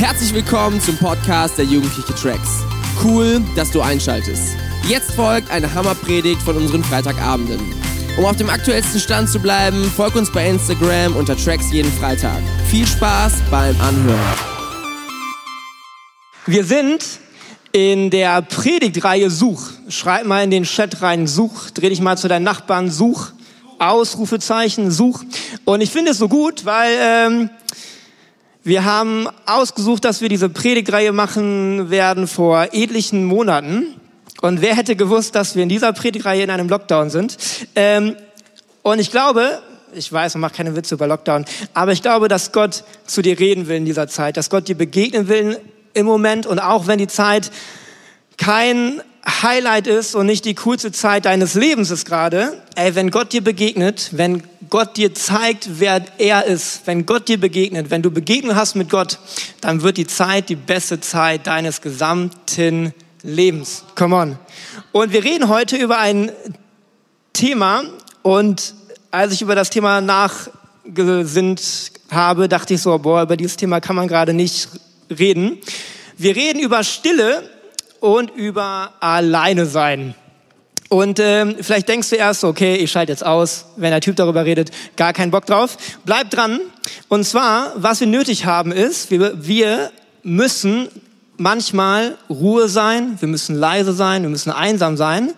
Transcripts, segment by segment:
Herzlich willkommen zum Podcast der Jugendliche Tracks. Cool, dass du einschaltest. Jetzt folgt eine Hammerpredigt von unseren Freitagabenden. Um auf dem aktuellsten Stand zu bleiben, folg uns bei Instagram unter Tracks jeden Freitag. Viel Spaß beim Anhören. Wir sind in der Predigtreihe Such. Schreib mal in den Chat rein, Such. Dreh dich mal zu deinen Nachbarn, Such. Ausrufezeichen, Such. Und ich finde es so gut, weil ähm, wir haben ausgesucht, dass wir diese Predigtreihe machen werden vor etlichen Monaten. Und wer hätte gewusst, dass wir in dieser Predigtreihe in einem Lockdown sind? Ähm, und ich glaube, ich weiß, man macht keine Witze über Lockdown, aber ich glaube, dass Gott zu dir reden will in dieser Zeit, dass Gott dir begegnen will im Moment und auch wenn die Zeit kein Highlight ist und nicht die coolste Zeit deines Lebens ist gerade, ey, wenn Gott dir begegnet, wenn Gott dir zeigt, wer er ist, wenn Gott dir begegnet, wenn du Begegnung hast mit Gott, dann wird die Zeit die beste Zeit deines gesamten Lebens. Come on. Und wir reden heute über ein Thema und als ich über das Thema nachgesinnt habe, dachte ich so, boah, über dieses Thema kann man gerade nicht reden. Wir reden über Stille und über Alleine sein. Und ähm, vielleicht denkst du erst, okay, ich schalte jetzt aus, wenn der Typ darüber redet, gar keinen Bock drauf. Bleib dran. Und zwar, was wir nötig haben, ist, wir, wir müssen manchmal Ruhe sein, wir müssen leise sein, wir müssen einsam sein.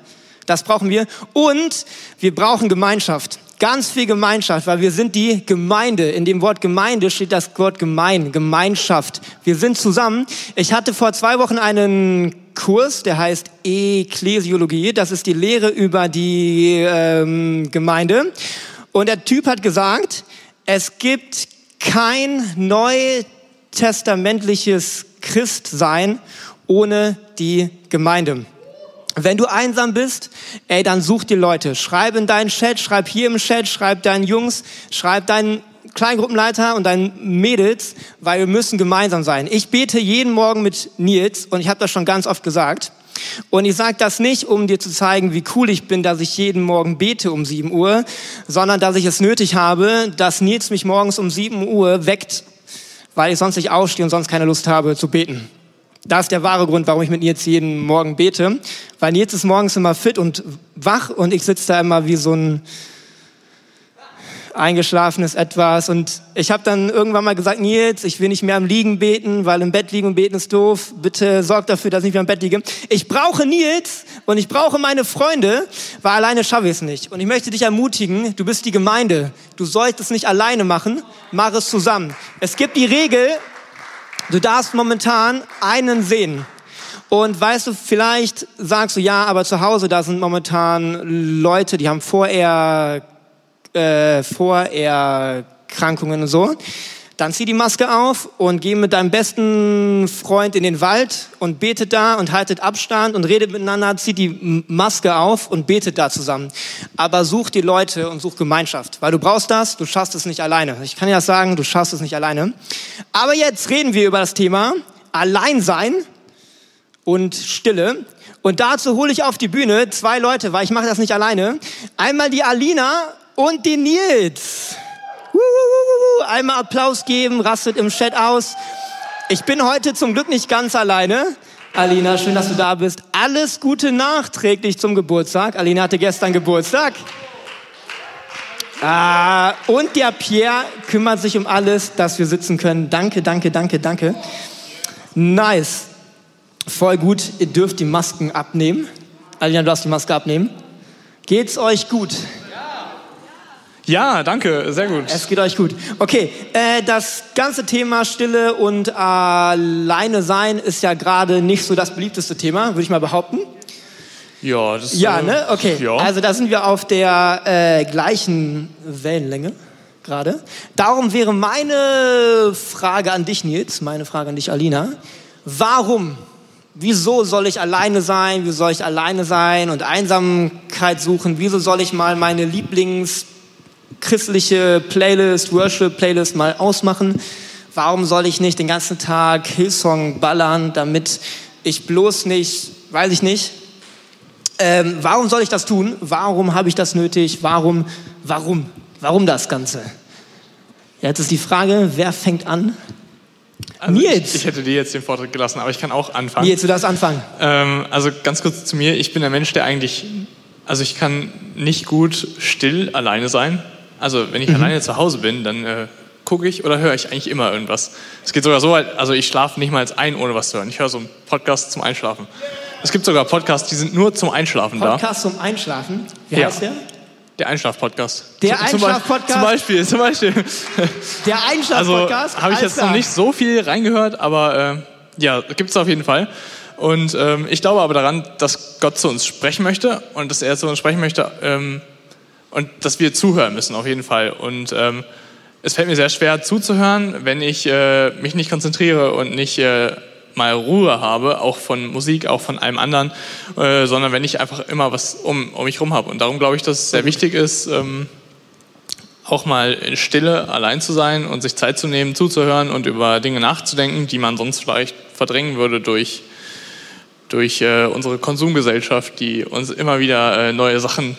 Das brauchen wir. Und wir brauchen Gemeinschaft. Ganz viel Gemeinschaft, weil wir sind die Gemeinde. In dem Wort Gemeinde steht das Wort gemein, Gemeinschaft. Wir sind zusammen. Ich hatte vor zwei Wochen einen Kurs, der heißt Ekklesiologie. Das ist die Lehre über die ähm, Gemeinde. Und der Typ hat gesagt, es gibt kein neutestamentliches Christsein ohne die Gemeinde. Wenn du einsam bist, ey, dann such dir Leute. Schreib in deinen Chat, schreib hier im Chat, schreib deinen Jungs, schreib deinen Kleingruppenleiter und deinen Mädels, weil wir müssen gemeinsam sein. Ich bete jeden Morgen mit Nils und ich habe das schon ganz oft gesagt. Und ich sage das nicht, um dir zu zeigen, wie cool ich bin, dass ich jeden Morgen bete um 7 Uhr, sondern dass ich es nötig habe, dass Nils mich morgens um 7 Uhr weckt, weil ich sonst nicht aufstehe und sonst keine Lust habe zu beten. Das ist der wahre Grund, warum ich mit Nils jeden Morgen bete. Weil Nils ist morgens immer fit und wach und ich sitze da immer wie so ein eingeschlafenes Etwas. Und ich habe dann irgendwann mal gesagt, Nils, ich will nicht mehr am Liegen beten, weil im Bett liegen und beten ist doof. Bitte sorg dafür, dass ich nicht mehr am Bett liege. Ich brauche Nils und ich brauche meine Freunde, weil alleine schaffe ich es nicht. Und ich möchte dich ermutigen, du bist die Gemeinde. Du sollst es nicht alleine machen, mach es zusammen. Es gibt die Regel, Du darfst momentan einen sehen. Und weißt du, vielleicht sagst du, ja, aber zu Hause, da sind momentan Leute, die haben vorher, äh, Vorerkrankungen und so. Dann zieh die Maske auf und geh mit deinem besten Freund in den Wald und betet da und haltet Abstand und redet miteinander, zieh die Maske auf und betet da zusammen. Aber such die Leute und such Gemeinschaft, weil du brauchst das, du schaffst es nicht alleine. Ich kann ja sagen, du schaffst es nicht alleine. Aber jetzt reden wir über das Thema Alleinsein und Stille. Und dazu hole ich auf die Bühne zwei Leute, weil ich mache das nicht alleine. Einmal die Alina und die Nils. Einmal Applaus geben, rastet im Chat aus. Ich bin heute zum Glück nicht ganz alleine. Alina, schön, dass du da bist. Alles Gute nachträglich zum Geburtstag. Alina hatte gestern Geburtstag. Ah, und der Pierre kümmert sich um alles, dass wir sitzen können. Danke, danke, danke, danke. Nice. Voll gut. Ihr dürft die Masken abnehmen. Alina, du darfst die Maske abnehmen. Geht's euch gut? Ja, danke, sehr gut. Es geht euch gut. Okay, äh, das ganze Thema Stille und alleine sein ist ja gerade nicht so das beliebteste Thema, würde ich mal behaupten. Ja, das Ja, äh, ne? Okay. Ja. Also da sind wir auf der äh, gleichen Wellenlänge gerade. Darum wäre meine Frage an dich, Nils, meine Frage an dich, Alina. Warum? Wieso soll ich alleine sein? Wie soll ich alleine sein und Einsamkeit suchen? Wieso soll ich mal meine Lieblings christliche Playlist, Worship-Playlist mal ausmachen. Warum soll ich nicht den ganzen Tag Hillsong ballern, damit ich bloß nicht, weiß ich nicht. Ähm, warum soll ich das tun? Warum habe ich das nötig? Warum, warum, warum das Ganze? Jetzt ist die Frage, wer fängt an? Also Nils. Ich, ich hätte dir jetzt den Vortritt gelassen, aber ich kann auch anfangen. Nils, du darfst anfangen. Ähm, also ganz kurz zu mir. Ich bin ein Mensch, der eigentlich, also ich kann nicht gut still alleine sein. Also wenn ich Mhm. alleine zu Hause bin, dann äh, gucke ich oder höre ich eigentlich immer irgendwas. Es geht sogar so weit, also ich schlafe nicht mal ein, ohne was zu hören. Ich höre so einen Podcast zum Einschlafen. Es gibt sogar Podcasts, die sind nur zum Einschlafen da. Podcast zum Einschlafen. Wie Ja. heißt der? Der Einschlaf-Podcast. Der Einschlaf-Podcast? Zum Beispiel, zum Beispiel. Der Also Einschlaf-Podcast. habe ich jetzt noch nicht so viel reingehört, aber äh, ja, gibt es auf jeden Fall. Und ähm, ich glaube aber daran, dass Gott zu uns sprechen möchte und dass er zu uns sprechen möchte ähm, und dass wir zuhören müssen auf jeden Fall. Und ähm, es fällt mir sehr schwer zuzuhören, wenn ich äh, mich nicht konzentriere und nicht äh, mal Ruhe habe, auch von Musik, auch von allem anderen, äh, sondern wenn ich einfach immer was um, um mich rum habe. Und darum glaube ich, dass es sehr wichtig ist, ähm, auch mal in Stille allein zu sein und sich Zeit zu nehmen, zuzuhören und über Dinge nachzudenken, die man sonst vielleicht verdrängen würde durch, durch äh, unsere Konsumgesellschaft, die uns immer wieder äh, neue Sachen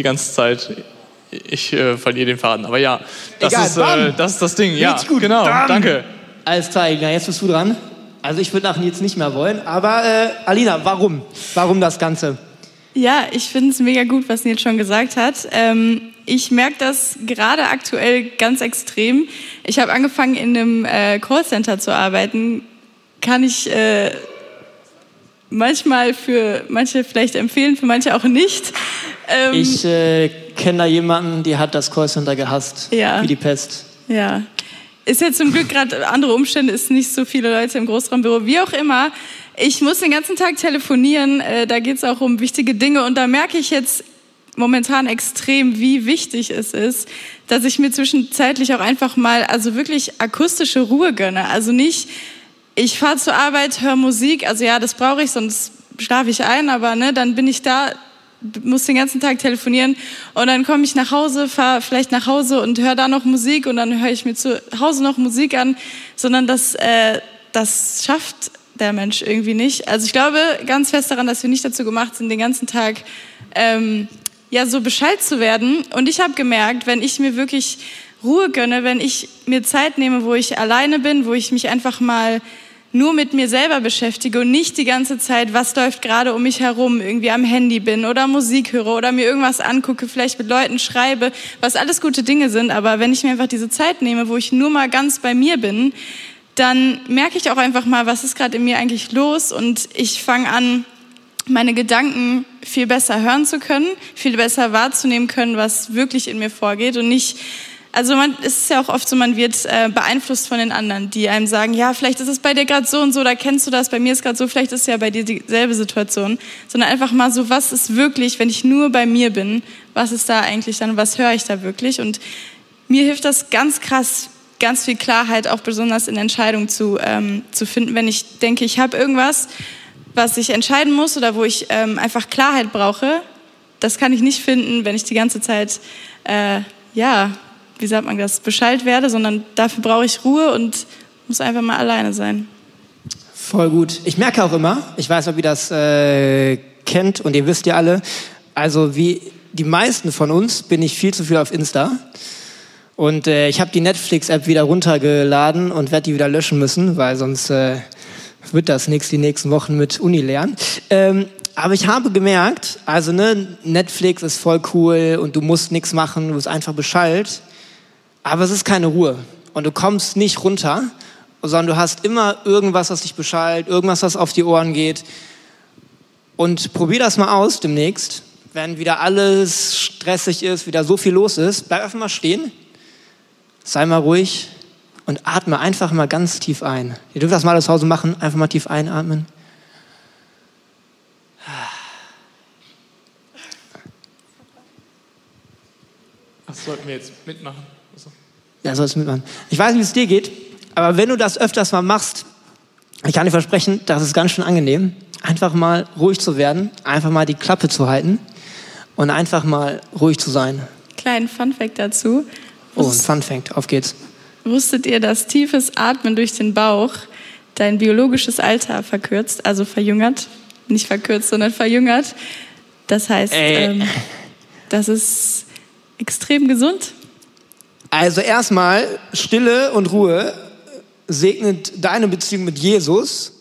die ganze Zeit. Ich äh, verliere den Faden, aber ja, das, Egal, ist, äh, das ist das Ding. Ja, Richtig gut, genau, bam. danke. Alles klar, Alina, jetzt bist du dran. Also ich würde nach Nils nicht mehr wollen, aber äh, Alina, warum? Warum das Ganze? Ja, ich finde es mega gut, was Nils schon gesagt hat. Ähm, ich merke das gerade aktuell ganz extrem. Ich habe angefangen, in einem äh, Callcenter zu arbeiten. Kann ich äh, manchmal für manche vielleicht empfehlen, für manche auch nicht. Ähm, Ich äh, kenne da jemanden, die hat das Callcenter gehasst. Ja. Wie die Pest. Ja. Ist jetzt zum Glück gerade andere Umstände, ist nicht so viele Leute im Großraumbüro, wie auch immer. Ich muss den ganzen Tag telefonieren, äh, da geht es auch um wichtige Dinge und da merke ich jetzt momentan extrem, wie wichtig es ist, dass ich mir zwischenzeitlich auch einfach mal, also wirklich akustische Ruhe gönne. Also nicht, ich fahre zur Arbeit, höre Musik, also ja, das brauche ich, sonst schlafe ich ein, aber ne, dann bin ich da, muss den ganzen Tag telefonieren und dann komme ich nach Hause, fahre vielleicht nach Hause und höre da noch Musik und dann höre ich mir zu Hause noch Musik an, sondern das, äh, das schafft der Mensch irgendwie nicht. Also ich glaube ganz fest daran, dass wir nicht dazu gemacht sind, den ganzen Tag ähm, ja so Bescheid zu werden. Und ich habe gemerkt, wenn ich mir wirklich Ruhe gönne, wenn ich mir Zeit nehme, wo ich alleine bin, wo ich mich einfach mal nur mit mir selber beschäftige und nicht die ganze Zeit, was läuft gerade um mich herum, irgendwie am Handy bin oder Musik höre oder mir irgendwas angucke, vielleicht mit Leuten schreibe, was alles gute Dinge sind. Aber wenn ich mir einfach diese Zeit nehme, wo ich nur mal ganz bei mir bin, dann merke ich auch einfach mal, was ist gerade in mir eigentlich los und ich fange an, meine Gedanken viel besser hören zu können, viel besser wahrzunehmen können, was wirklich in mir vorgeht und nicht also man, es ist ja auch oft so, man wird äh, beeinflusst von den anderen, die einem sagen, ja, vielleicht ist es bei dir gerade so und so, da kennst du das, bei mir ist gerade so, vielleicht ist es ja bei dir dieselbe Situation, sondern einfach mal so, was ist wirklich, wenn ich nur bei mir bin, was ist da eigentlich dann, was höre ich da wirklich? Und mir hilft das ganz krass, ganz viel Klarheit, auch besonders in Entscheidungen zu, ähm, zu finden, wenn ich denke, ich habe irgendwas, was ich entscheiden muss oder wo ich ähm, einfach Klarheit brauche, das kann ich nicht finden, wenn ich die ganze Zeit, äh, ja, wie sagt man das, Bescheid werde, sondern dafür brauche ich Ruhe und muss einfach mal alleine sein. Voll gut. Ich merke auch immer, ich weiß, ob ihr das äh, kennt und ihr wisst ja alle, also wie die meisten von uns bin ich viel zu viel auf Insta. Und äh, ich habe die Netflix-App wieder runtergeladen und werde die wieder löschen müssen, weil sonst äh, wird das nichts die nächsten Wochen mit Uni lernen. Ähm, aber ich habe gemerkt, also ne, Netflix ist voll cool und du musst nichts machen, du bist einfach Bescheid. Aber es ist keine Ruhe und du kommst nicht runter, sondern du hast immer irgendwas, was dich beschallt, irgendwas, was auf die Ohren geht. Und probier das mal aus demnächst, wenn wieder alles stressig ist, wieder so viel los ist. Bleib einfach mal stehen, sei mal ruhig und atme einfach mal ganz tief ein. Ihr dürft das mal zu Hause machen, einfach mal tief einatmen. Das sollten wir jetzt mitmachen. Ja, sollst du mitmachen. Ich weiß nicht, wie es dir geht, aber wenn du das öfters mal machst, ich kann dir versprechen, das ist ganz schön angenehm, einfach mal ruhig zu werden, einfach mal die Klappe zu halten und einfach mal ruhig zu sein. Kleinen Funfact dazu. Oh, ein Fun Fact, auf geht's. Wusstet ihr, dass tiefes Atmen durch den Bauch dein biologisches Alter verkürzt, also verjüngert? Nicht verkürzt, sondern verjüngert. Das heißt, ähm, das ist extrem gesund. Also erstmal Stille und Ruhe segnet deine Beziehung mit Jesus,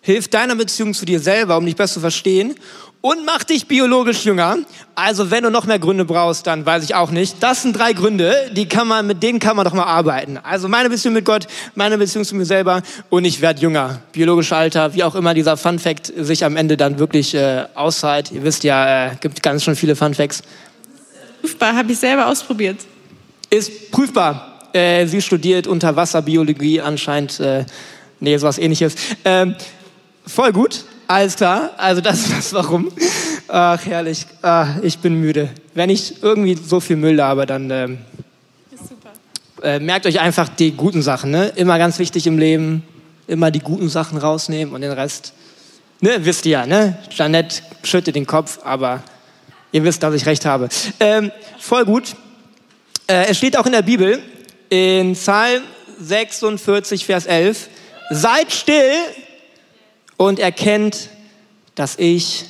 hilft deiner Beziehung zu dir selber, um dich besser zu verstehen und macht dich biologisch jünger. Also wenn du noch mehr Gründe brauchst, dann weiß ich auch nicht. Das sind drei Gründe, die kann man, mit denen kann man doch mal arbeiten. Also meine Beziehung mit Gott, meine Beziehung zu mir selber und ich werde jünger. Biologisch Alter, wie auch immer dieser Fun Fact sich am Ende dann wirklich äh, auszahlt. Ihr wisst ja, äh, gibt ganz schön viele Fun Facts. Prüfbar, habe ich selber ausprobiert. Ist prüfbar. Äh, sie studiert Unterwasserbiologie anscheinend. Äh, nee, sowas ähnliches. Ähm, voll gut. Alles klar, also das ist das Warum. Ach, herrlich. Ach, ich bin müde. Wenn ich irgendwie so viel Müll laber, dann ähm, äh, merkt euch einfach die guten Sachen. Ne? Immer ganz wichtig im Leben, immer die guten Sachen rausnehmen und den Rest, ne, wisst ihr ja. Ne? Janette schüttet den Kopf, aber ihr wisst, dass ich recht habe. Ähm, voll gut. Äh, es steht auch in der Bibel, in Psalm 46, Vers 11, seid still und erkennt, dass ich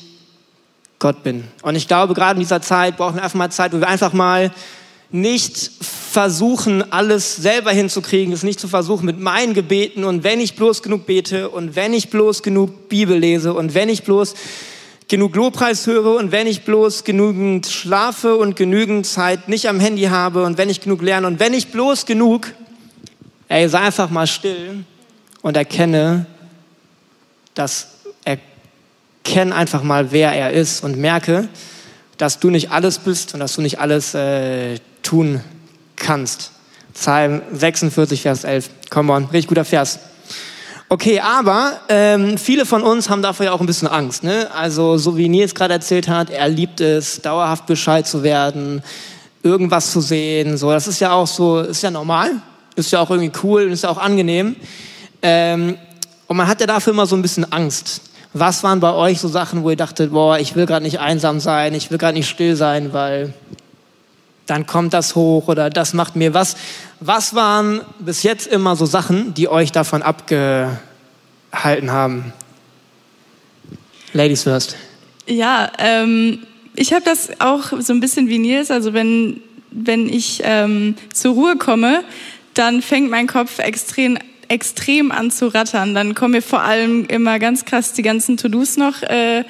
Gott bin. Und ich glaube, gerade in dieser Zeit brauchen wir einfach mal Zeit, wo wir einfach mal nicht versuchen, alles selber hinzukriegen, es nicht zu versuchen mit meinen Gebeten und wenn ich bloß genug bete und wenn ich bloß genug Bibel lese und wenn ich bloß genug Lobpreis höre und wenn ich bloß genügend schlafe und genügend Zeit nicht am Handy habe und wenn ich genug lerne und wenn ich bloß genug, ey, sei einfach mal still und erkenne, dass erkenne einfach mal, wer er ist und merke, dass du nicht alles bist und dass du nicht alles äh, tun kannst. Psalm 46, Vers 11. Come on, richtig guter Vers. Okay, aber ähm, viele von uns haben dafür ja auch ein bisschen Angst. Ne? Also so wie Nils gerade erzählt hat, er liebt es, dauerhaft Bescheid zu werden, irgendwas zu sehen. So, das ist ja auch so, ist ja normal, ist ja auch irgendwie cool, ist ja auch angenehm. Ähm, und man hat ja dafür immer so ein bisschen Angst. Was waren bei euch so Sachen, wo ihr dachtet, boah, ich will gerade nicht einsam sein, ich will gerade nicht still sein, weil dann kommt das hoch oder das macht mir was. Was waren bis jetzt immer so Sachen, die euch davon abgehalten haben? Ladies first. Ja, ähm, ich habe das auch so ein bisschen wie Nils. Also wenn, wenn ich ähm, zur Ruhe komme, dann fängt mein Kopf extrem extrem an zu rattern. Dann kommen mir vor allem immer ganz krass die ganzen To-Dos noch. Äh,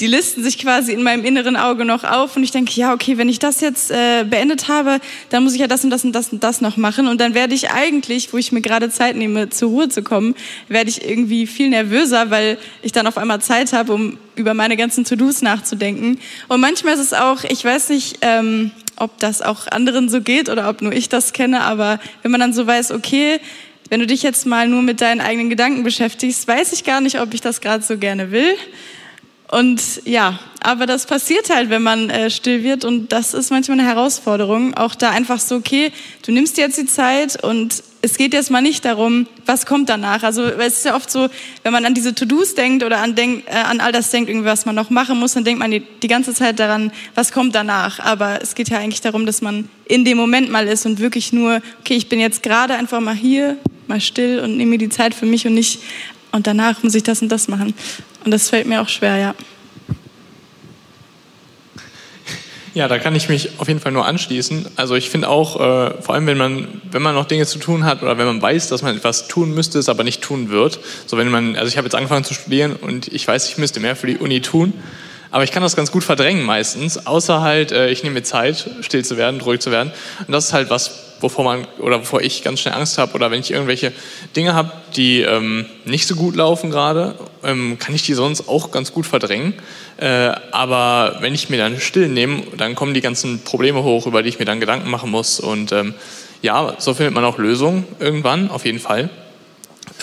die listen sich quasi in meinem inneren Auge noch auf und ich denke, ja, okay, wenn ich das jetzt äh, beendet habe, dann muss ich ja das und das und das und das noch machen und dann werde ich eigentlich, wo ich mir gerade Zeit nehme, zur Ruhe zu kommen, werde ich irgendwie viel nervöser, weil ich dann auf einmal Zeit habe, um über meine ganzen To-Dos nachzudenken. Und manchmal ist es auch, ich weiß nicht, ähm, ob das auch anderen so geht oder ob nur ich das kenne, aber wenn man dann so weiß, okay, wenn du dich jetzt mal nur mit deinen eigenen Gedanken beschäftigst, weiß ich gar nicht, ob ich das gerade so gerne will. Und ja, aber das passiert halt, wenn man äh, still wird und das ist manchmal eine Herausforderung. Auch da einfach so, okay, du nimmst jetzt die Zeit und es geht jetzt mal nicht darum, was kommt danach. Also es ist ja oft so, wenn man an diese To-Dos denkt oder an, denk, äh, an all das denkt, irgendwie, was man noch machen muss, dann denkt man die, die ganze Zeit daran, was kommt danach. Aber es geht ja eigentlich darum, dass man in dem Moment mal ist und wirklich nur, okay, ich bin jetzt gerade einfach mal hier, mal still und nehme mir die Zeit für mich und nicht, und danach muss ich das und das machen. Und das fällt mir auch schwer, ja. Ja, da kann ich mich auf jeden Fall nur anschließen. Also ich finde auch, äh, vor allem wenn man, wenn man noch Dinge zu tun hat oder wenn man weiß, dass man etwas tun müsste, es aber nicht tun wird. So wenn man, also ich habe jetzt angefangen zu studieren und ich weiß, ich müsste mehr für die Uni tun, aber ich kann das ganz gut verdrängen meistens, außer halt, äh, ich nehme mir Zeit, still zu werden, ruhig zu werden. Und das ist halt was, wovor man oder wovor ich ganz schnell Angst habe oder wenn ich irgendwelche Dinge habe, die ähm, nicht so gut laufen gerade, ähm, kann ich die sonst auch ganz gut verdrängen. Äh, aber wenn ich mir dann still nehme, dann kommen die ganzen Probleme hoch, über die ich mir dann Gedanken machen muss. Und ähm, ja, so findet man auch Lösungen irgendwann, auf jeden Fall.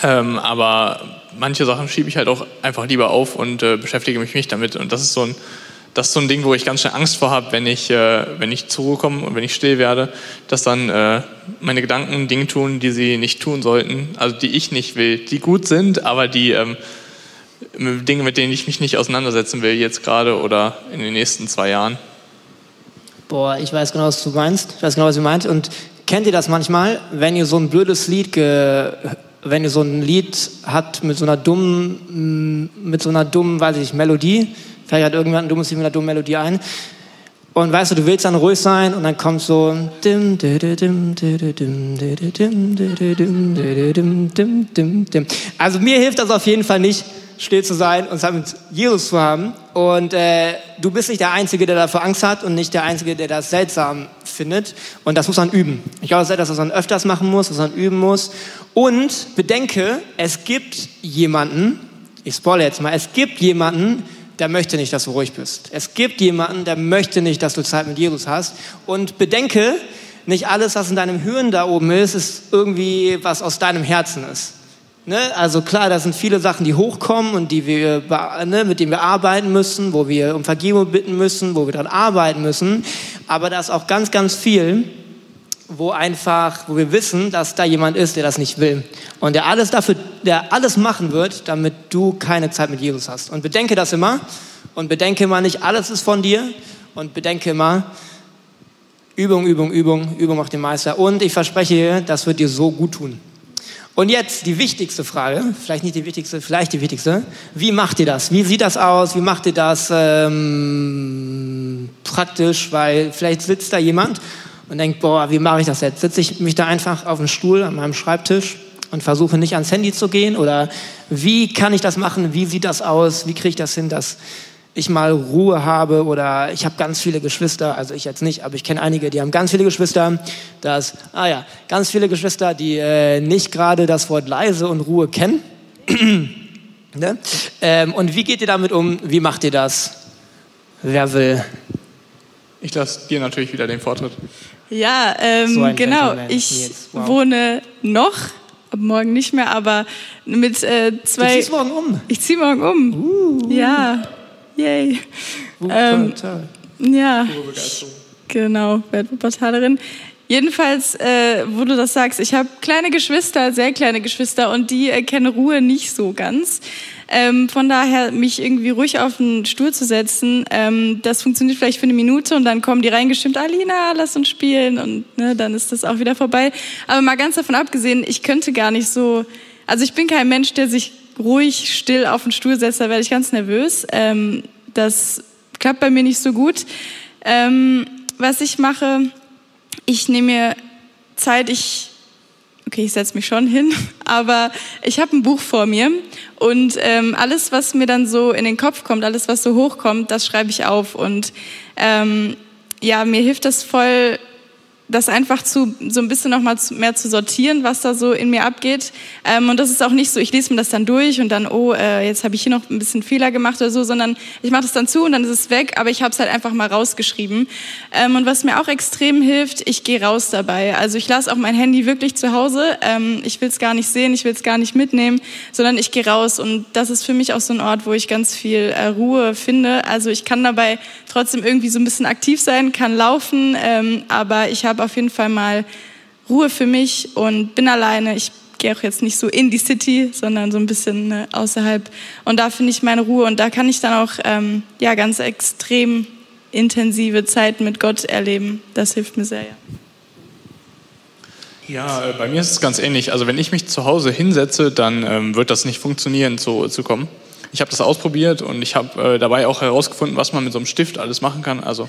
Ähm, aber manche Sachen schiebe ich halt auch einfach lieber auf und äh, beschäftige mich nicht damit. Und das ist so ein das ist so ein Ding, wo ich ganz schnell Angst vor habe, wenn ich, äh, wenn ich zur Ruhe komme und wenn ich still werde, dass dann äh, meine Gedanken Dinge tun, die sie nicht tun sollten, also die ich nicht will, die gut sind, aber die ähm, Dinge, mit denen ich mich nicht auseinandersetzen will, jetzt gerade oder in den nächsten zwei Jahren. Boah, ich weiß genau, was du meinst. Ich weiß genau, was ihr meint. Und kennt ihr das manchmal, wenn ihr so ein blödes Lied, wenn ihr so ein Lied habt mit so einer dummen, mit so einer dummen, weiß ich, Melodie, vielleicht hat irgendjemand ein dummes Lied mit einer dummen Melodie ein. Und weißt du, du willst dann ruhig sein und dann kommt so Also mir hilft das auf jeden Fall nicht still zu sein und Zeit mit Jesus zu haben. Und äh, du bist nicht der Einzige, der dafür Angst hat und nicht der Einzige, der das seltsam findet. Und das muss man üben. Ich glaube, das ist etwas, was man öfters machen muss, was man üben muss. Und bedenke, es gibt jemanden, ich spoilere jetzt mal, es gibt jemanden, der möchte nicht, dass du ruhig bist. Es gibt jemanden, der möchte nicht, dass du Zeit mit Jesus hast. Und bedenke, nicht alles, was in deinem Hirn da oben ist, ist irgendwie, was aus deinem Herzen ist. Ne? Also klar, da sind viele Sachen, die hochkommen und die wir, ne, mit denen wir arbeiten müssen, wo wir um Vergebung bitten müssen, wo wir daran arbeiten müssen. Aber da ist auch ganz, ganz viel, wo einfach, wo wir wissen, dass da jemand ist, der das nicht will und der alles dafür, der alles machen wird, damit du keine Zeit mit Jesus hast. Und bedenke das immer und bedenke immer nicht, alles ist von dir und bedenke immer, Übung, Übung, Übung, Übung macht den Meister. Und ich verspreche dir, das wird dir so gut tun. Und jetzt die wichtigste Frage, vielleicht nicht die wichtigste, vielleicht die wichtigste. Wie macht ihr das? Wie sieht das aus? Wie macht ihr das ähm, praktisch? Weil vielleicht sitzt da jemand und denkt, boah, wie mache ich das jetzt? Sitze ich mich da einfach auf den Stuhl an meinem Schreibtisch und versuche nicht ans Handy zu gehen? Oder wie kann ich das machen? Wie sieht das aus? Wie kriege ich das hin, dass ich mal Ruhe habe? Oder ich habe ganz viele Geschwister, also ich jetzt nicht, aber ich kenne einige, die haben ganz viele Geschwister. Das, ah ja, ganz viele Geschwister, die äh, nicht gerade das Wort leise und Ruhe kennen. ne? ähm, und wie geht ihr damit um? Wie macht ihr das? Wer will? Ich lasse dir natürlich wieder den Vortritt. Ja, ähm, So genau. Ich wow. wohne noch, ab morgen nicht mehr, aber mit äh, Du zwei. ziehst morgen um. Ich ziehe morgen um. Ja, yay. Uh, Ähm, toll, Ja, genau, Waldwuppertalerin. Jedenfalls, äh, wo du das sagst, ich habe kleine Geschwister, sehr kleine Geschwister und die äh, kennen Ruhe nicht so ganz. Ähm, von daher, mich irgendwie ruhig auf den Stuhl zu setzen, ähm, das funktioniert vielleicht für eine Minute und dann kommen die reingestimmt, Alina, lass uns spielen und ne, dann ist das auch wieder vorbei. Aber mal ganz davon abgesehen, ich könnte gar nicht so, also ich bin kein Mensch, der sich ruhig still auf den Stuhl setzt, da werde ich ganz nervös. Ähm, das klappt bei mir nicht so gut. Ähm, was ich mache, ich nehme mir Zeit, ich, okay, ich setze mich schon hin, aber ich habe ein Buch vor mir und ähm, alles, was mir dann so in den Kopf kommt, alles, was so hochkommt, das schreibe ich auf und ähm, ja, mir hilft das voll, das einfach zu, so ein bisschen noch mal mehr zu sortieren, was da so in mir abgeht. Ähm, und das ist auch nicht so, ich lese mir das dann durch und dann, oh, äh, jetzt habe ich hier noch ein bisschen Fehler gemacht oder so, sondern ich mache das dann zu und dann ist es weg, aber ich habe es halt einfach mal rausgeschrieben. Ähm, und was mir auch extrem hilft, ich gehe raus dabei. Also ich lasse auch mein Handy wirklich zu Hause. Ähm, ich will es gar nicht sehen, ich will es gar nicht mitnehmen, sondern ich gehe raus. Und das ist für mich auch so ein Ort, wo ich ganz viel äh, Ruhe finde. Also ich kann dabei trotzdem irgendwie so ein bisschen aktiv sein, kann laufen, ähm, aber ich habe auf jeden Fall mal Ruhe für mich und bin alleine. Ich gehe auch jetzt nicht so in die City, sondern so ein bisschen äh, außerhalb. Und da finde ich meine Ruhe und da kann ich dann auch ähm, ja, ganz extrem intensive Zeit mit Gott erleben. Das hilft mir sehr, ja. Ja, äh, bei mir ist es ganz ähnlich. Also wenn ich mich zu Hause hinsetze, dann ähm, wird das nicht funktionieren, zu, zu kommen. Ich habe das ausprobiert und ich habe äh, dabei auch herausgefunden, was man mit so einem Stift alles machen kann. Also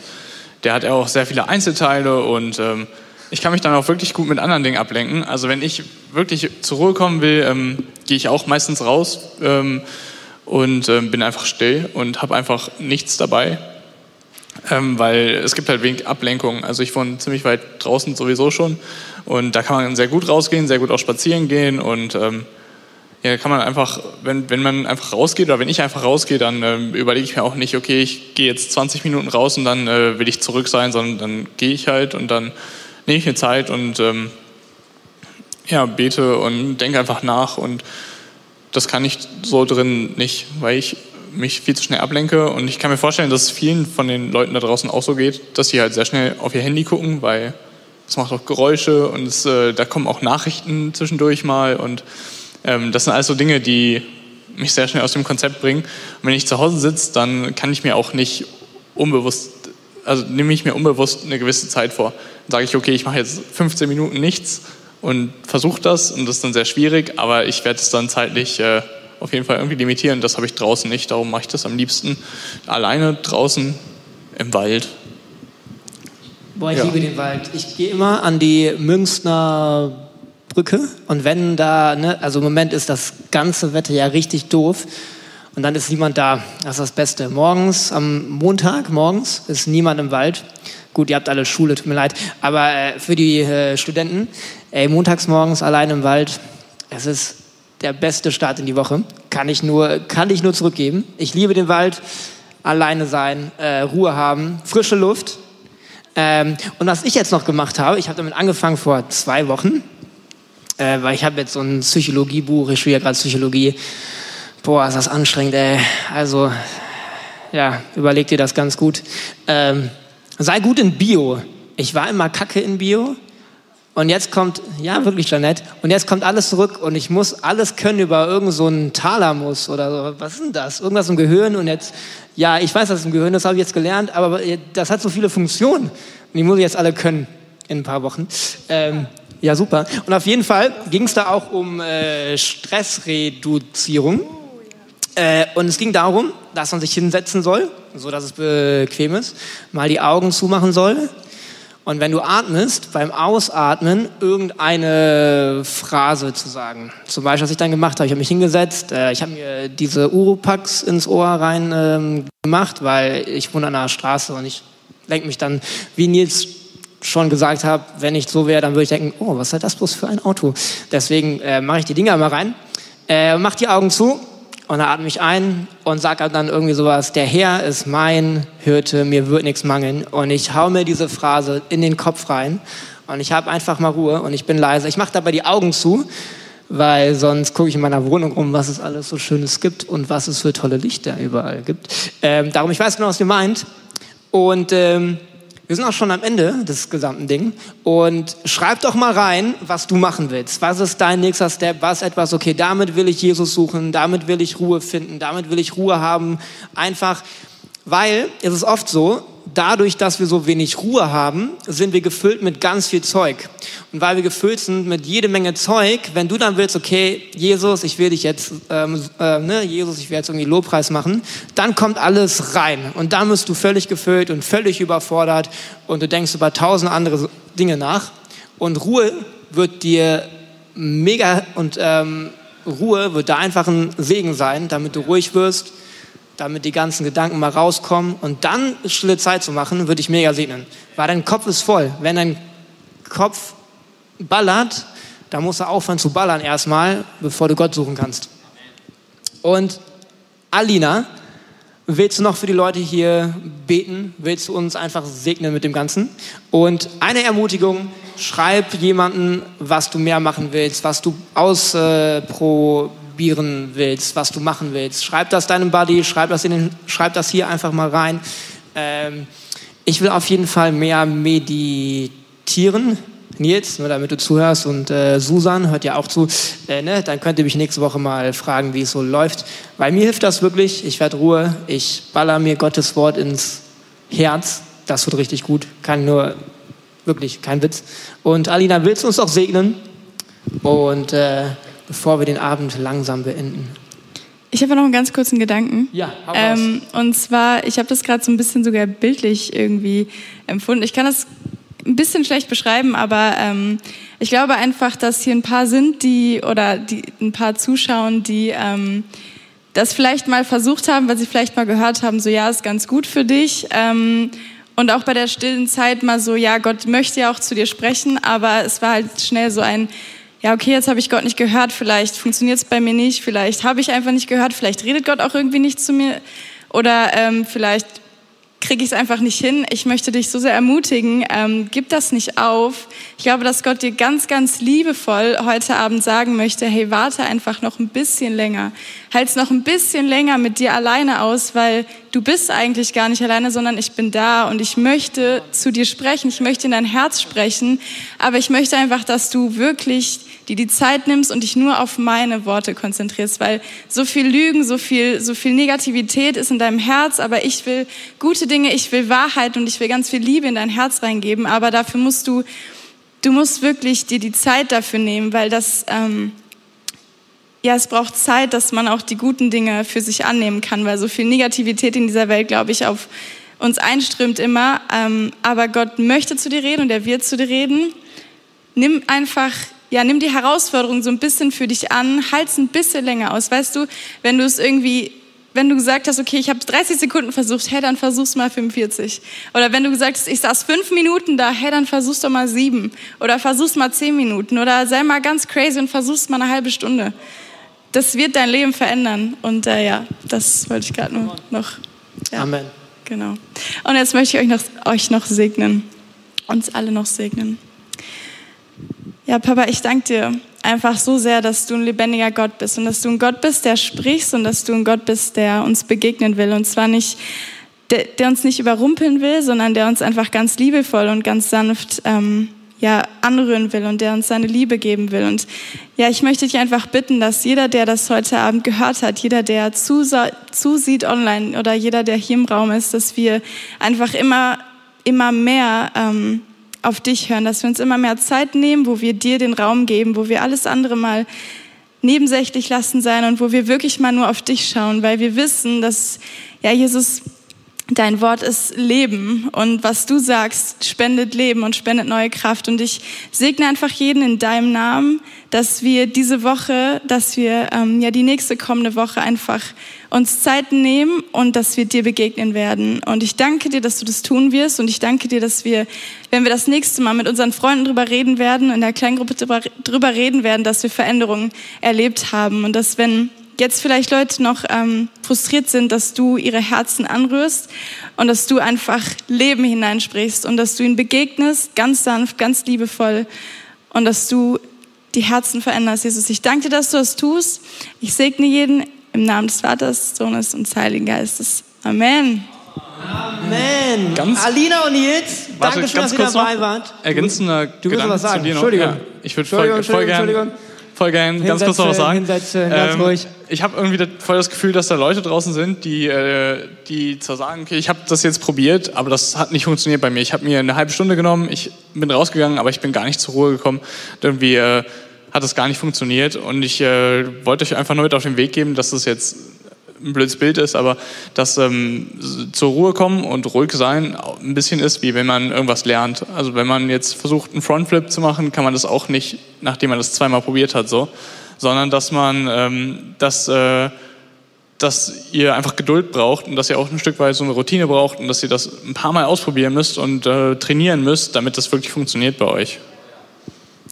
der hat ja auch sehr viele Einzelteile und ähm, ich kann mich dann auch wirklich gut mit anderen Dingen ablenken. Also wenn ich wirklich zur Ruhe kommen will, ähm, gehe ich auch meistens raus ähm, und ähm, bin einfach still und habe einfach nichts dabei. Ähm, weil es gibt halt wenig Ablenkung. Also ich wohne ziemlich weit draußen sowieso schon und da kann man sehr gut rausgehen, sehr gut auch spazieren gehen und ähm, ja, kann man einfach, wenn, wenn man einfach rausgeht oder wenn ich einfach rausgehe, dann ähm, überlege ich mir auch nicht, okay, ich gehe jetzt 20 Minuten raus und dann äh, will ich zurück sein, sondern dann gehe ich halt und dann nehme ich mir Zeit und ähm, ja, bete und denke einfach nach und das kann ich so drin nicht, weil ich mich viel zu schnell ablenke und ich kann mir vorstellen, dass es vielen von den Leuten da draußen auch so geht, dass sie halt sehr schnell auf ihr Handy gucken, weil es macht auch Geräusche und es, äh, da kommen auch Nachrichten zwischendurch mal und das sind alles so Dinge, die mich sehr schnell aus dem Konzept bringen. Und wenn ich zu Hause sitze, dann kann ich mir auch nicht unbewusst, also nehme ich mir unbewusst eine gewisse Zeit vor. Dann sage ich, okay, ich mache jetzt 15 Minuten nichts und versuche das und das ist dann sehr schwierig, aber ich werde es dann zeitlich äh, auf jeden Fall irgendwie limitieren. Das habe ich draußen nicht, darum mache ich das am liebsten alleine draußen im Wald Boah, ich Ja. liebe den Wald. Ich gehe immer an die Münchner Brücke und wenn da, ne, also im Moment ist das ganze Wetter ja richtig doof und dann ist niemand da. Das ist das Beste. Morgens, am Montag morgens ist niemand im Wald. Gut, ihr habt alle Schule, tut mir leid. Aber äh, für die äh, Studenten, ey, montags morgens allein im Wald, es ist der beste Start in die Woche. Kann ich nur, kann ich nur zurückgeben. Ich liebe den Wald, alleine sein, äh, Ruhe haben, frische Luft. Ähm, und was ich jetzt noch gemacht habe, ich habe damit angefangen vor zwei Wochen, äh, weil ich habe jetzt so ein Psychologiebuch, ich studiere gerade Psychologie. Boah, ist das anstrengend, ey. Also, ja, überleg dir das ganz gut. Ähm, sei gut in Bio. Ich war immer kacke in Bio. Und jetzt kommt, ja wirklich, Janette, und jetzt kommt alles zurück und ich muss alles können über irgend so einen Thalamus oder so. Was ist denn das? Irgendwas im Gehirn und jetzt, ja, ich weiß, das ist im Gehirn, das habe ich jetzt gelernt, aber das hat so viele Funktionen. Und die muss ich jetzt alle können in ein paar Wochen. Ähm, ja, super. Und auf jeden Fall ging es da auch um äh, Stressreduzierung. Äh, und es ging darum, dass man sich hinsetzen soll, so dass es bequem ist, mal die Augen zumachen soll. Und wenn du atmest, beim Ausatmen irgendeine Phrase zu sagen. Zum Beispiel, was ich dann gemacht habe, ich habe mich hingesetzt, äh, ich habe mir diese Urupax ins Ohr rein ähm, gemacht, weil ich wohne an einer Straße und ich lenke mich dann, wie Nils schon gesagt habe, wenn ich so wäre, dann würde ich denken, oh, was ist das bloß für ein Auto? Deswegen äh, mache ich die Dinger mal rein, äh, mach die Augen zu und dann atme ich ein und sage dann irgendwie sowas, der Herr ist mein Hirte, mir wird nichts mangeln. Und ich hau mir diese Phrase in den Kopf rein und ich habe einfach mal Ruhe und ich bin leise. Ich mache dabei die Augen zu, weil sonst gucke ich in meiner Wohnung rum, was es alles so Schönes gibt und was es für tolle Lichter überall gibt. Ähm, darum, ich weiß genau, was ihr meint. Und ähm, wir sind auch schon am Ende des gesamten Ding. Und schreib doch mal rein, was du machen willst. Was ist dein nächster Step? Was etwas, okay, damit will ich Jesus suchen, damit will ich Ruhe finden, damit will ich Ruhe haben. Einfach, weil es ist oft so, dadurch, dass wir so wenig Ruhe haben, sind wir gefüllt mit ganz viel Zeug. Und weil wir gefüllt sind mit jede Menge Zeug, wenn du dann willst, okay, Jesus, ich will dich jetzt, ähm, äh, ne, Jesus, ich will jetzt irgendwie Lobpreis machen, dann kommt alles rein. Und dann bist du völlig gefüllt und völlig überfordert und du denkst über tausend andere Dinge nach. Und Ruhe wird dir mega und ähm, Ruhe wird da einfach ein Segen sein, damit du ruhig wirst, damit die ganzen Gedanken mal rauskommen und dann stille Zeit zu machen, würde ich mega segnen. Weil dein Kopf ist voll. Wenn dein Kopf ballert, dann musst du aufhören zu ballern erstmal, bevor du Gott suchen kannst. Und Alina, willst du noch für die Leute hier beten? Willst du uns einfach segnen mit dem Ganzen? Und eine Ermutigung, schreib jemanden, was du mehr machen willst, was du ausprobieren willst, was du machen willst. Schreib das deinem Buddy, schreib das, in den, schreib das hier einfach mal rein. Ähm, ich will auf jeden Fall mehr meditieren. Nils, nur damit du zuhörst und äh, Susan hört ja auch zu, äh, ne? dann könnt ihr mich nächste Woche mal fragen, wie es so läuft. Weil mir hilft das wirklich, ich werde Ruhe, ich baller mir Gottes Wort ins Herz, das wird richtig gut, kann nur, wirklich, kein Witz. Und Alina, willst du uns auch segnen? Und äh, bevor wir den Abend langsam beenden. Ich habe noch einen ganz kurzen Gedanken. Ja, ähm, Und zwar, ich habe das gerade so ein bisschen sogar bildlich irgendwie empfunden. Ich kann das ein bisschen schlecht beschreiben, aber ähm, ich glaube einfach, dass hier ein paar sind, die oder die ein paar zuschauen, die ähm, das vielleicht mal versucht haben, weil sie vielleicht mal gehört haben, so ja, ist ganz gut für dich. Ähm, und auch bei der stillen Zeit mal so, ja, Gott möchte ja auch zu dir sprechen, aber es war halt schnell so ein, ja, okay, jetzt habe ich Gott nicht gehört, vielleicht funktioniert es bei mir nicht, vielleicht habe ich einfach nicht gehört, vielleicht redet Gott auch irgendwie nicht zu mir oder ähm, vielleicht kriege ich es einfach nicht hin. Ich möchte dich so sehr ermutigen, ähm, gib das nicht auf. Ich glaube, dass Gott dir ganz, ganz liebevoll heute Abend sagen möchte, hey, warte einfach noch ein bisschen länger. Halt's noch ein bisschen länger mit dir alleine aus, weil du bist eigentlich gar nicht alleine, sondern ich bin da und ich möchte zu dir sprechen. Ich möchte in dein Herz sprechen. Aber ich möchte einfach, dass du wirklich die die Zeit nimmst und dich nur auf meine Worte konzentrierst, weil so viel Lügen, so viel, so viel Negativität ist in deinem Herz, aber ich will gute Dinge, ich will Wahrheit und ich will ganz viel Liebe in dein Herz reingeben, aber dafür musst du, du musst wirklich dir die Zeit dafür nehmen, weil das, ähm, ja, es braucht Zeit, dass man auch die guten Dinge für sich annehmen kann, weil so viel Negativität in dieser Welt, glaube ich, auf uns einströmt immer. Ähm, aber Gott möchte zu dir reden und er wird zu dir reden. Nimm einfach, ja, nimm die Herausforderung so ein bisschen für dich an, halt's ein bisschen länger aus. Weißt du, wenn du es irgendwie wenn du gesagt hast, okay, ich habe 30 Sekunden versucht, hey, dann versuch's mal 45. Oder wenn du gesagt hast, ich saß fünf Minuten da, hey, dann versuch's doch mal sieben. Oder versuch's mal zehn Minuten. Oder sei mal ganz crazy und versuch's mal eine halbe Stunde. Das wird dein Leben verändern. Und äh, ja, das wollte ich gerade nur noch. Ja, Amen. Genau. Und jetzt möchte ich euch noch, euch noch segnen. Uns alle noch segnen. Ja, Papa, ich danke dir einfach so sehr, dass du ein lebendiger Gott bist und dass du ein Gott bist, der sprichst und dass du ein Gott bist, der uns begegnen will. Und zwar nicht, der, der uns nicht überrumpeln will, sondern der uns einfach ganz liebevoll und ganz sanft ähm, ja, anrühren will und der uns seine Liebe geben will. Und ja, ich möchte dich einfach bitten, dass jeder, der das heute Abend gehört hat, jeder, der zusieht online oder jeder, der hier im Raum ist, dass wir einfach immer, immer mehr ähm, auf dich hören, dass wir uns immer mehr Zeit nehmen, wo wir dir den Raum geben, wo wir alles andere mal nebensächlich lassen sein und wo wir wirklich mal nur auf dich schauen, weil wir wissen, dass ja Jesus Dein Wort ist Leben und was du sagst, spendet Leben und spendet neue Kraft. Und ich segne einfach jeden in deinem Namen, dass wir diese Woche, dass wir ähm, ja die nächste kommende Woche einfach uns Zeit nehmen und dass wir dir begegnen werden. Und ich danke dir, dass du das tun wirst. Und ich danke dir, dass wir, wenn wir das nächste Mal mit unseren Freunden drüber reden werden, in der Kleingruppe drüber, drüber reden werden, dass wir Veränderungen erlebt haben und dass wenn jetzt vielleicht Leute noch ähm, frustriert sind, dass du ihre Herzen anrührst und dass du einfach Leben hineinsprichst und dass du ihnen begegnest, ganz sanft, ganz liebevoll und dass du die Herzen veränderst, Jesus. Ich danke dir, dass du das tust. Ich segne jeden im Namen des Vaters, Sohnes und des Heiligen Geistes. Amen. Amen. Ganz- Alina und Nils, danke schön, dass ihr dabei noch. wart. Ergänzender Du willst Gedanke was sagen. zu dir noch. Entschuldigung. Ja, ich würde voll, voll Entschuldigung, gern, Entschuldigung. Voll gern ganz kurz noch was sagen. Hinsetzen, ganz ruhig. Ich habe irgendwie das, voll das Gefühl, dass da Leute draußen sind, die, äh, die zwar sagen, okay, ich habe das jetzt probiert, aber das hat nicht funktioniert bei mir. Ich habe mir eine halbe Stunde genommen, ich bin rausgegangen, aber ich bin gar nicht zur Ruhe gekommen. Irgendwie äh, hat das gar nicht funktioniert und ich äh, wollte euch einfach nur mit auf den Weg geben, dass das jetzt ein blödes Bild ist, aber dass ähm, zur Ruhe kommen und ruhig sein ein bisschen ist, wie wenn man irgendwas lernt. Also wenn man jetzt versucht, einen Frontflip zu machen, kann man das auch nicht, nachdem man das zweimal probiert hat, so, sondern dass man, ähm, dass, äh, dass ihr einfach Geduld braucht und dass ihr auch ein Stück weit so eine Routine braucht und dass ihr das ein paar Mal ausprobieren müsst und äh, trainieren müsst, damit das wirklich funktioniert bei euch.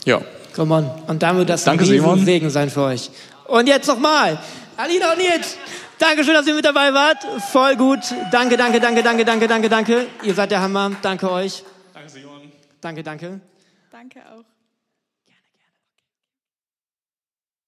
Ja. Come on. Und dann wird das Danke, ein. Segen sein für euch. Und jetzt nochmal. Alina und Nils, danke schön, dass ihr mit dabei wart. Voll gut. Danke, danke, danke, danke, danke, danke, danke. Ihr seid der Hammer. Danke euch. Danke, Simon. Danke, danke. Danke auch.